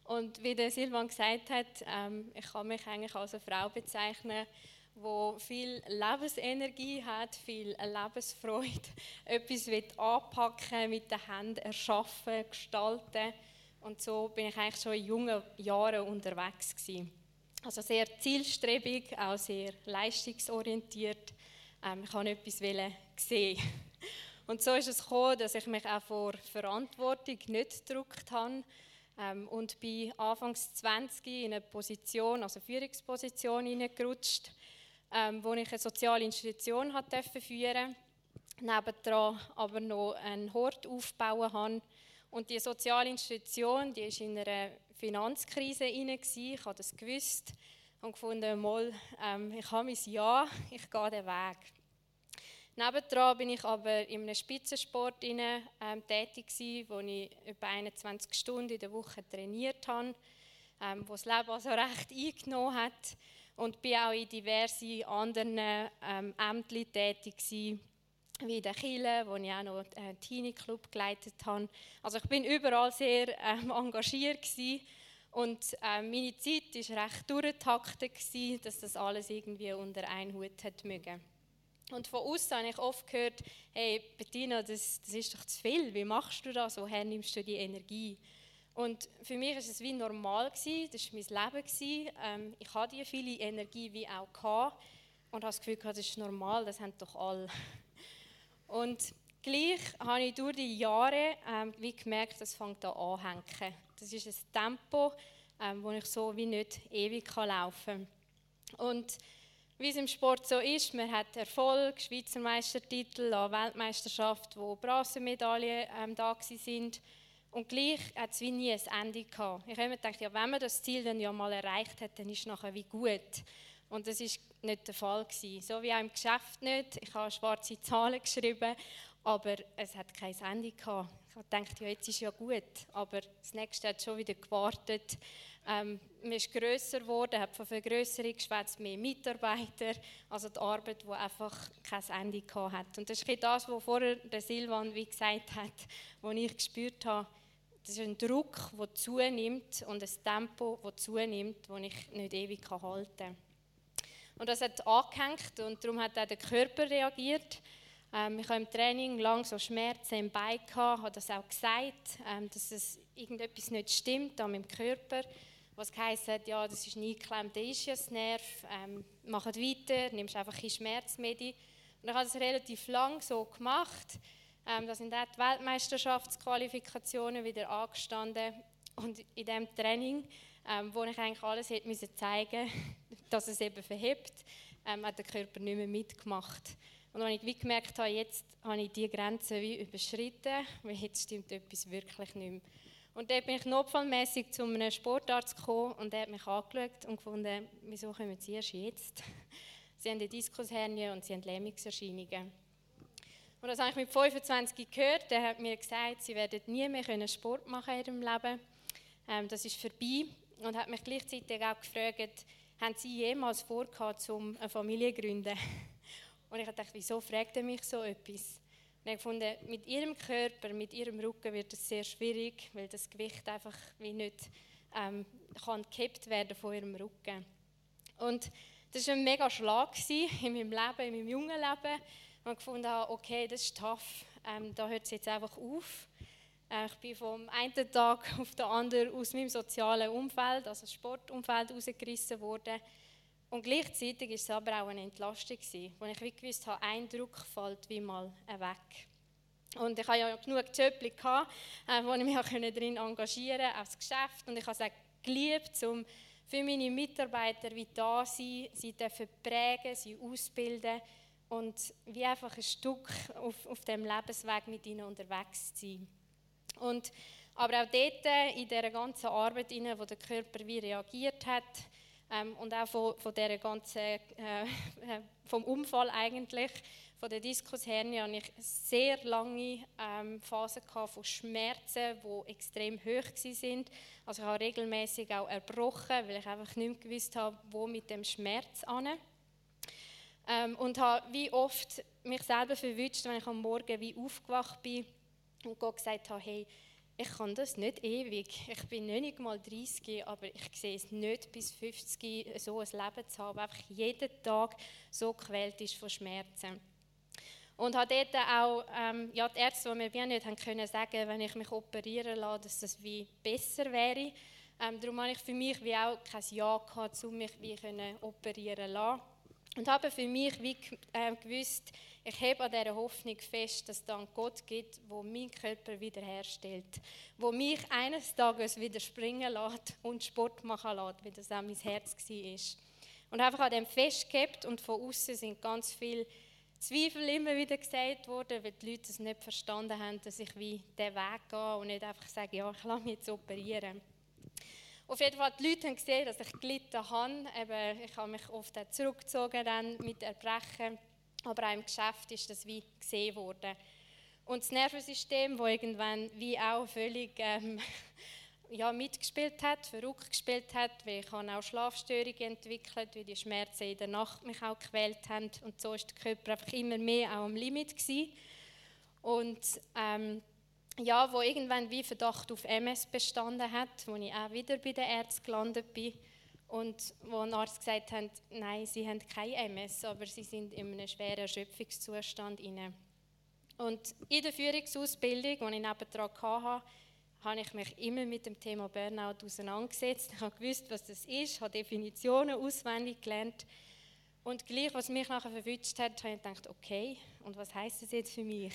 Und wie der Silvan gesagt hat, ähm, ich kann mich eigentlich als eine Frau bezeichnen, wo viel Lebensenergie hat, viel Lebensfreude, etwas will anpacken, mit den Händen erschaffen, gestalten. Und so bin ich eigentlich schon in jungen Jahren unterwegs gewesen. Also sehr zielstrebig, auch sehr leistungsorientiert. Ähm, ich wollte etwas sehen. Und so ist es gekommen, dass ich mich auch vor Verantwortung nicht gedruckt habe ähm, und bin anfangs 20 in eine Position, also Führungsposition hineingerutscht ähm, wo ich eine soziale Institution durfte führen nebendran aber noch einen Hort aufbauen habe. Und die soziale Institution, die ist in einer Finanzkrise inne Ich habe das gewusst und gefunden, mal, ähm, ich habe mein Ja, ich gehe den Weg. Nebendran bin ich aber in einem Spitzensport inne, ähm, tätig gewesen, wo ich etwa 21 Stunden in der Woche trainiert habe, ähm, wo das Leben also recht eingenommen hat und bin auch in diversen anderen ähm, Ämtern tätig gewesen, wie in der Kille, wo ich auch noch einen Teenie-Club geleitet habe. Also ich bin überall sehr ähm, engagiert gewesen. und äh, meine Zeit war recht durchgetaktet, dass das alles irgendwie unter einen Hut hat mögen. Und von außen habe ich oft gehört, hey Bettina, das, das ist doch zu viel, wie machst du das, woher nimmst du die Energie? Und für mich war es wie normal, gewesen, das war mein Leben. Ähm, ich hatte die viele Energie wie auch gehabt und habe das Gefühl, das ist normal, das haben doch alle. Und gleich habe ich durch die Jahre ähm, wie gemerkt, das fängt an anhängen. Das ist ein Tempo, ähm, wo ich so wie nicht ewig laufen kann. Und wie es im Sport so ist, man hat Erfolg, Schweizer Meistertitel, Weltmeisterschaft, wo Bronzemedaillen ähm, da sind. Und gleich hat es wie nie ein Ende gehabt. Ich habe mir gedacht, ja, wenn man das Ziel dann ja mal erreicht hat, dann ist es nachher wie gut. Und das war nicht der Fall. Gewesen. So wie auch im Geschäft nicht. Ich habe schwarze Zahlen geschrieben, aber es hat kein Ende gehabt. Ich habe gedacht, ja, jetzt ist ja gut. Aber das nächste hat schon wieder gewartet. Ähm, man ist grösser geworden, hat von Vergrößerung geschwätzt, mehr Mitarbeiter. Also die Arbeit, die einfach kein Ende gehabt hat. Und das ist das, was vorher der Silvan wie gesagt hat, was ich gespürt habe. Das ist ein Druck, der zunimmt und ein Tempo, das zunimmt, das ich nicht ewig halten kann. Und das hat angehängt und darum hat auch der Körper reagiert. Ähm, ich habe im Training lange so Schmerzen im Bein gehabt, habe das auch gesagt, ähm, dass es irgendetwas nicht stimmt an meinem Körper was hat, ja, das ist ein eingeklemmter Ischiasnerv, ähm, mach weiter, nimmst einfach ein Schmerzmedi. Und ich habe das relativ lang so gemacht. Ähm, da sind auch die Weltmeisterschaftsqualifikationen wieder angestanden. Und in diesem Training, ähm, wo ich eigentlich alles hätte müssen zeigen dass es eben verhebt, ähm, hat der Körper nicht mehr mitgemacht. Und als ich gemerkt habe, jetzt habe ich diese Grenze wie überschritten, weil jetzt stimmt etwas wirklich nicht mehr. Und dort bin ich notfallmäßig zu einem Sportarzt gekommen und der hat mich angeschaut und gefunden, wieso kommen Sie erst jetzt? Sie haben eine Diskushernie und Sie haben Lähmungserscheinungen. Und das habe ich mit 25 gehört. Der hat mir gesagt, Sie werden nie mehr Sport machen in Ihrem Leben. Ähm, das ist vorbei. Und hat mich gleichzeitig auch gefragt, haben Sie jemals vorgehabt, um eine Familie zu gründen? Und ich dachte, wieso fragt er mich so etwas? Und ich gefunden, mit ihrem Körper, mit ihrem Rücken wird es sehr schwierig, weil das Gewicht einfach wie nicht ähm, kann gekippt werden von ihrem Rücken. Und das war ein mega Schlag in meinem Leben, in meinem jungen Leben. Und gefunden okay, das ist tough, ähm, da hört es jetzt einfach auf. Äh, ich bin vom einen Tag auf den anderen aus meinem sozialen Umfeld, also Sportumfeld, rausgerissen worden und gleichzeitig war es aber auch eine Entlastung, wo ich wie gewusst habe, ein Druck fällt wie mal weg. Und ich hatte ja genug Jobs, äh, wo ich mich auch darin engagieren konnte, auch das Geschäft. Und ich habe es geliebt, um für meine Mitarbeiter wie da sein, sie dürfen prägen, sie ausbilden und wie einfach ein Stück auf, auf dem Lebensweg mit ihnen unterwegs zu sein. Und, aber auch dort, in dieser ganzen Arbeit, wo der Körper wie reagiert hat, ähm, und auch von, von der ganzen, äh, äh, vom Unfall eigentlich, von der Diskushernie, hatte ich sehr lange ähm, Phasen von Schmerzen, die extrem hoch waren. Also ich habe regelmäßig auch erbrochen, weil ich einfach nicht mehr gewusst habe, wo mit dem Schmerz an. Ähm, und habe wie oft mich selber verwünscht, wenn ich am Morgen wie aufgewacht bin und Gott gesagt habe, hey, ich kann das nicht ewig. Ich bin nicht mal 30, aber ich sehe es nicht bis 50 so ein Leben zu haben, einfach jeden Tag so quält ist von Schmerzen. Und habe dort auch ähm, ja, die Ärzte, die mir wie nicht haben können sagen, wenn ich mich operieren lasse, dass das wie besser wäre. Ähm, darum habe ich für mich wie auch kein Ja gehabt, um mich wie können operieren lassen. Und habe für mich wie äh, gewusst, ich habe an dieser Hoffnung fest, dass es dann Gott gibt, wo mein Körper wiederherstellt, wo mich eines Tages wieder springen lässt und Sport machen lässt, wie das auch mein Herz war. Und einfach an dem festgehabt und von außen sind ganz viele Zweifel immer wieder gesagt worden, weil die Leute es nicht verstanden haben, dass ich wie den Weg gehe und nicht einfach sage, ja, ich lasse mich jetzt operieren. Auf jeden Fall, die Leute haben gesehen, dass ich gelitten habe. Eben, ich habe mich oft zurückgezogen dann mit Erbrechen. Aber auch im Geschäft ist das wie gesehen worden. Und das Nervensystem, das irgendwann wie auch völlig ähm, ja, mitgespielt hat, verrückt gespielt hat, weil ich habe auch Schlafstörungen entwickelt, weil die Schmerzen in der Nacht mich auch gequält haben und so ist der Körper einfach immer mehr auch am Limit gewesen. Und ähm, ja, wo irgendwann wie Verdacht auf MS bestanden hat, wo ich auch wieder bei den Ärzten gelandet bin und wo ein Arzt gesagt hat, nein, sie haben kein MS, aber sie sind in einem schweren Erschöpfungszustand inne. Und in der Führungsausbildung, die ich nebendran hatte, habe ich mich immer mit dem Thema Burnout auseinandergesetzt. Ich habe gewusst, was das ist, habe Definitionen auswendig gelernt. Und gleich, was mich nachher verwünscht hat, habe ich gedacht, okay, und was heißt das jetzt für mich?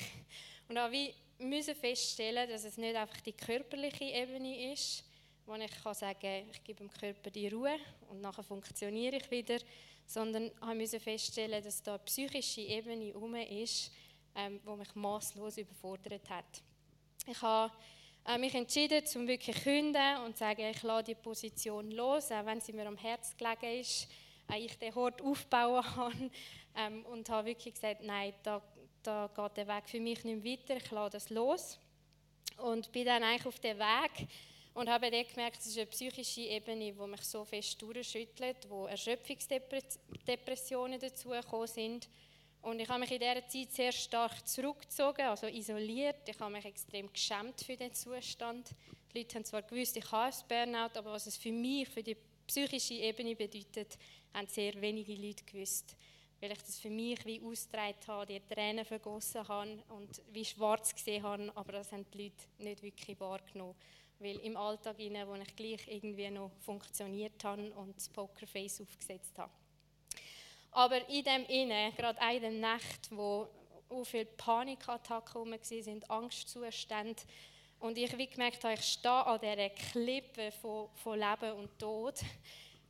Und habe wie müssen feststellen, dass es nicht einfach die körperliche Ebene ist, wo ich kann sagen, ich gebe dem Körper die Ruhe und nachher funktioniere ich wieder, sondern ich musste feststellen, dass da eine psychische Ebene herum ist, ähm, wo mich maßlos überfordert hat. Ich habe äh, mich entschieden, zum wirklich künden und zu sagen, ich lasse die Position los, auch wenn sie mir am Herz gelegen ist, äh, ich den Hort aufbauen kann ähm, und habe wirklich gesagt, nein, da da geht der Weg für mich nicht weiter, ich lasse das los. Und bin dann eigentlich auf dem Weg und habe dann gemerkt, es ist eine psychische Ebene, die mich so fest durchschüttelt, wo Erschöpfungsdepressionen dazugekommen sind. Und ich habe mich in dieser Zeit sehr stark zurückgezogen, also isoliert. Ich habe mich extrem geschämt für den Zustand. Die Leute haben zwar gewusst, ich habe ein Burnout, aber was es für mich, für die psychische Ebene bedeutet, haben sehr wenige Leute gewusst weil ich das für mich wie ausgetragen habe, die Tränen vergossen habe und wie schwarz gesehen habe, aber das haben die Leute nicht wirklich wahrgenommen. Weil im Alltag, wo ich gleich irgendwie noch funktioniert habe und das Pokerface aufgesetzt habe. Aber in dem Innen, gerade in der Nacht, wo so viele Panikattacken herum waren, Angstzustände, und ich wie gemerkt habe, ich stehe an dieser Klippe von, von Leben und Tod,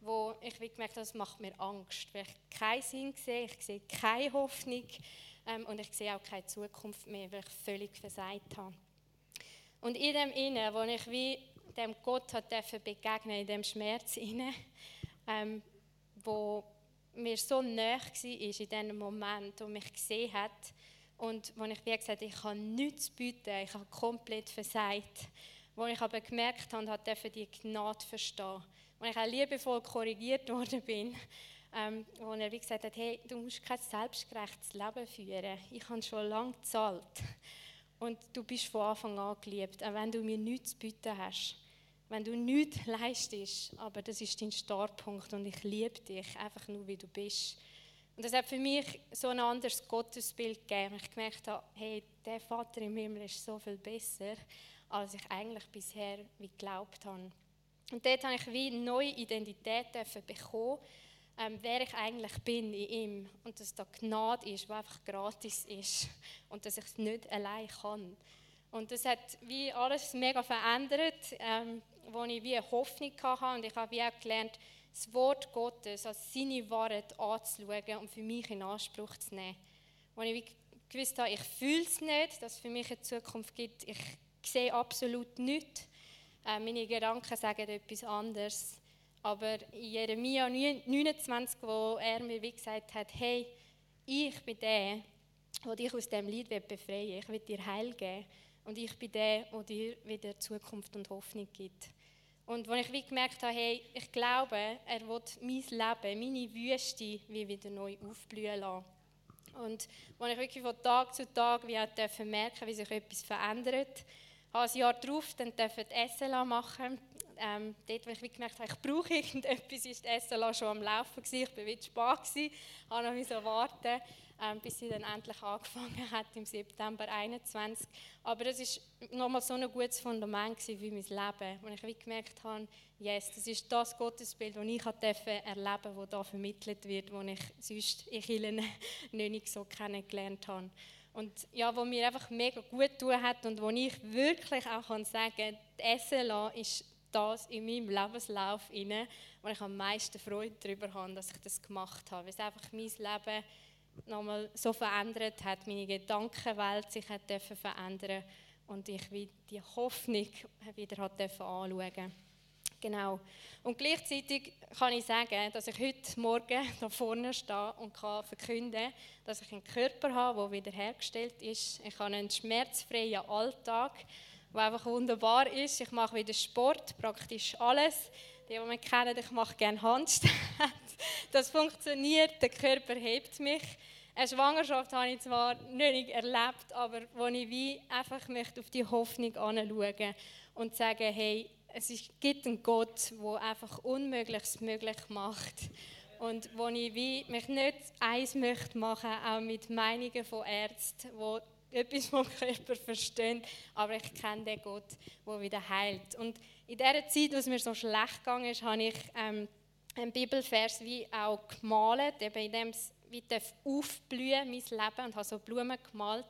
wo ich gemerkt habe, das macht mir Angst, weil ich keinen Sinn sehe, ich sehe keine Hoffnung ähm, und ich sehe auch keine Zukunft mehr, weil ich völlig versagt habe. Und in dem Innen, wo ich wie dem Gott hat begegnen in dem Schmerz inne, ähm, wo mir so nah war in diesem Moment, wo mich gesehen hat und wo ich wie gesagt ich habe nichts zu bieten, ich habe komplett versagt. Wo ich aber gemerkt habe, hat die Gnade verstehen. Wo ich auch liebevoll korrigiert worden bin, ähm, wo er wie gesagt hat, hey, du musst kein selbstgerechtes Leben führen. Ich habe schon lange gezahlt. Und du bist von Anfang an geliebt, auch wenn du mir nichts zu bieten hast. Wenn du nichts leistest, aber das ist dein Startpunkt und ich liebe dich, einfach nur wie du bist. Und das hat für mich so ein anderes Gottesbild gegeben. Ich gemerkt habe, hey, der Vater im Himmel ist so viel besser, als ich eigentlich bisher wie geglaubt habe. Und dort habe ich wie eine neue Identität bekommen, ähm, wer ich eigentlich bin in ihm. Und dass da Gnade ist, die einfach gratis ist. Und dass ich es nicht allein kann. Und das hat wie alles mega verändert, ähm, wo ich wie eine Hoffnung hatte. Und ich habe wie auch gelernt, das Wort Gottes als seine Wahrheit anzuschauen und für mich in Anspruch zu nehmen. Wo ich gewusst habe, ich fühle es nicht, dass es für mich eine Zukunft gibt. Ich sehe absolut nichts. Äh, meine Gedanken sagen etwas anderes. Aber in Jeremia 29, wo er mir wie gesagt hat, hey, ich bin der, der dich aus dem Lied befreien will. Ich will dir Heil geben. Und ich bin der, der dir wieder Zukunft und Hoffnung gibt. Und als ich wie gemerkt habe, hey, ich glaube, er will mein Leben, meine Wüste wie wieder neu aufblühen lassen. Und als ich wirklich von Tag zu Tag wie merken wie sich etwas verändert, habe ich ein Jahr darauf dann die SLA machen. Ähm, dort, wo ich gemerkt habe, ich brauche irgendetwas, ist die SLA schon am Laufen gewesen. Ich war wie spät, gewesen, habe noch warten ähm, bis sie dann endlich angefangen hat im September 2021. Aber das ist nochmal so ein gutes Fundament für mein Leben, wo ich gemerkt habe, yes, das ist das Gottesbild, das ich erleben durfte, das hier vermittelt wird, das ich sonst in Kirchen nicht so kennengelernt habe. Und ja, wo mir einfach mega gut tun hat und wo ich wirklich auch kann sagen kann, die SLA ist das in meinem Lebenslauf inne, wo ich am meisten Freude darüber habe, dass ich das gemacht habe. Weil es einfach mein Leben nochmal so verändert hat, meine Gedankenwelt sich hat verändern und ich die Hoffnung wieder hat anschauen Genau. Und gleichzeitig kann ich sagen, dass ich heute Morgen da vorne stehe und kann verkünden, dass ich einen Körper habe, der wiederhergestellt ist. Ich habe einen schmerzfreien Alltag, der einfach wunderbar ist. Ich mache wieder Sport, praktisch alles. Die, die mich kennen, ich mache gerne Handstand. Das funktioniert, der Körper hebt mich. Eine Schwangerschaft habe ich zwar nicht erlebt, aber wo ich wie einfach möchte auf die Hoffnung anschauen und sagen, hey, es gibt einen Gott, der einfach Unmögliches möglich macht. Und wo ich wie mich nicht eins möchte machen, auch mit Meinungen von Ärzten, die etwas vom Körper verstehen, aber ich kenne den Gott, der wieder heilt. Und in der Zeit, es mir so schlecht gegangen ist, habe ich ähm, einen Bibelvers wie auch gemalt, eben in dem es wie aufblühen mein Leben und habe so Blumen gemalt.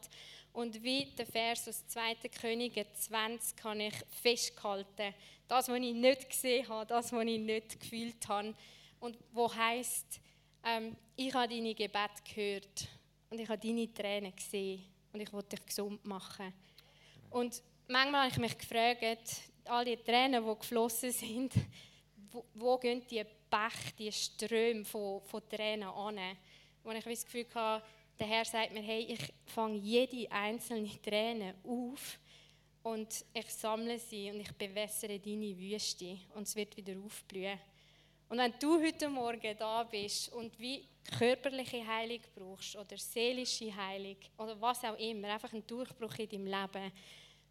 Und wie der Vers aus 2. Könige 20 kann ich festgehalten. Das, was ich nicht gesehen habe, das, was ich nicht gefühlt habe. Und wo heißt, ähm, ich habe deine Gebet gehört und ich habe deine Tränen gesehen und ich wollte dich gesund machen. Und manchmal habe ich mich gefragt, all die Tränen, die geflossen sind, wo, wo gehen die Bach, die Ströme von, von Tränen an? Wo ich das Gefühl habe, der Herr sagt mir, hey, ich fange jede einzelne Träne auf und ich sammle sie und ich bewässere deine Wüste und es wird wieder aufblühen. Und wenn du heute Morgen da bist und wie körperliche Heilung brauchst oder seelische Heilung oder was auch immer, einfach einen Durchbruch in deinem Leben,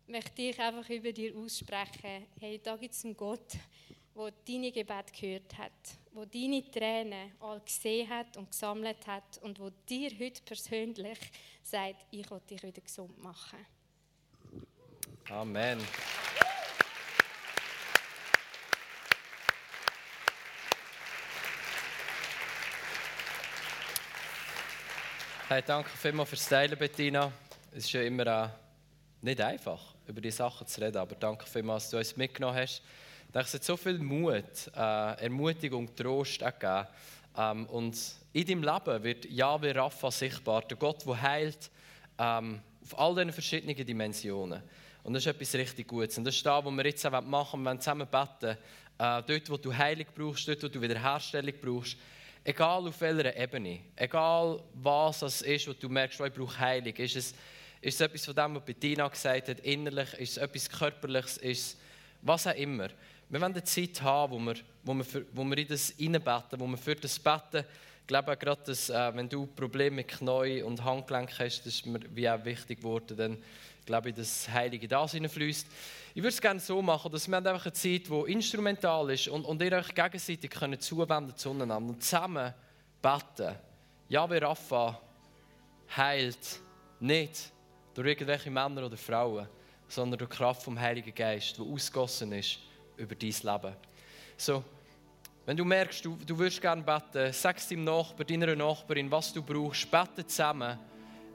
möchte ich einfach über dir aussprechen, hey, da gibt es einen Gott, der deine Gebet gehört hat, wo deine Tränen all gesehen hat und gesammelt hat und wo dir heute persönlich sagt, ich will dich wieder gesund machen. Amen. Hey, danke vielmals fürs Teilen, Bettina. Es ist ja immer äh, nicht einfach, über die Sachen zu reden, aber danke vielmals, dass du uns mitgenommen hast. Es hat so viel Mut, äh, Ermutigung, Trost gegeben. Ähm, und in deinem Leben wird Yahweh Rapha sichtbar, der Gott, der heilt, ähm, auf all diesen verschiedenen Dimensionen. Und das ist etwas richtig Gutes. Und das ist das, was wir jetzt auch machen, wir zusammen beten. Äh, dort, wo du Heilung brauchst, dort, wo du Wiederherstellung brauchst. Egal auf welcher Ebene, egal was es ist, wo du merkst, oh, ich brauche Heilung. Ist es, ist es etwas von dem, was Bettina gesagt hat, innerlich? Ist es etwas Körperliches? Ist es was auch immer. Wir wollen eine Zeit haben, wo wir, wo wir, für, wo wir in das hineinbeten, wo wir für das beten. Ich glaube auch gerade, dass, äh, wenn du Probleme mit Knie und Handgelenk hast, das ist mir wie auch wichtig geworden, dann glaube ich, dass das Heilige da hineinfließt. Ich würde es gerne so machen, dass wir einfach eine Zeit, die instrumental ist und, und ihr euch gegenseitig könnt zuwenden zueinander und zusammen beten. Ja, wie Rafa heilt nicht durch irgendwelche Männer oder Frauen, sondern durch die Kraft vom Heiligen Geist, die ausgossen ist über dein Leben. So, wenn du merkst, du, du würdest gerne beten, sag es deinem Nachbar, deiner Nachbarin, was du brauchst, bete zusammen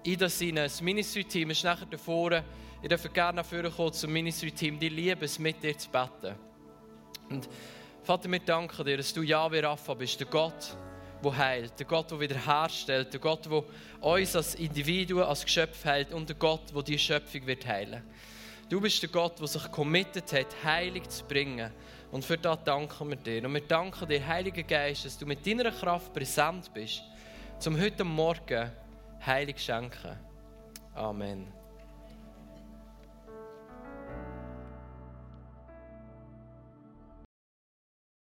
in das hinein. Das Ministry-Team ist nachher da vorne. Ich darf gerne nach vorne kommen zum Ministry-Team. Die lieben es, mit dir zu beten. Und Vater, wir danken dir, dass du Yahweh Rapha bist, der Gott, der heilt, der Gott, der wiederherstellt, der Gott, der uns als Individuen, als Geschöpf heilt und der Gott, der die Schöpfung wird heilen. Du bist der Gott, der sich committed hat, Heilig zu bringen. Und für das danken wir dir. Und wir danken dir, Heiliger Geist, dass du mit deiner Kraft präsent bist, zum heute Morgen Heilig schenken. Amen.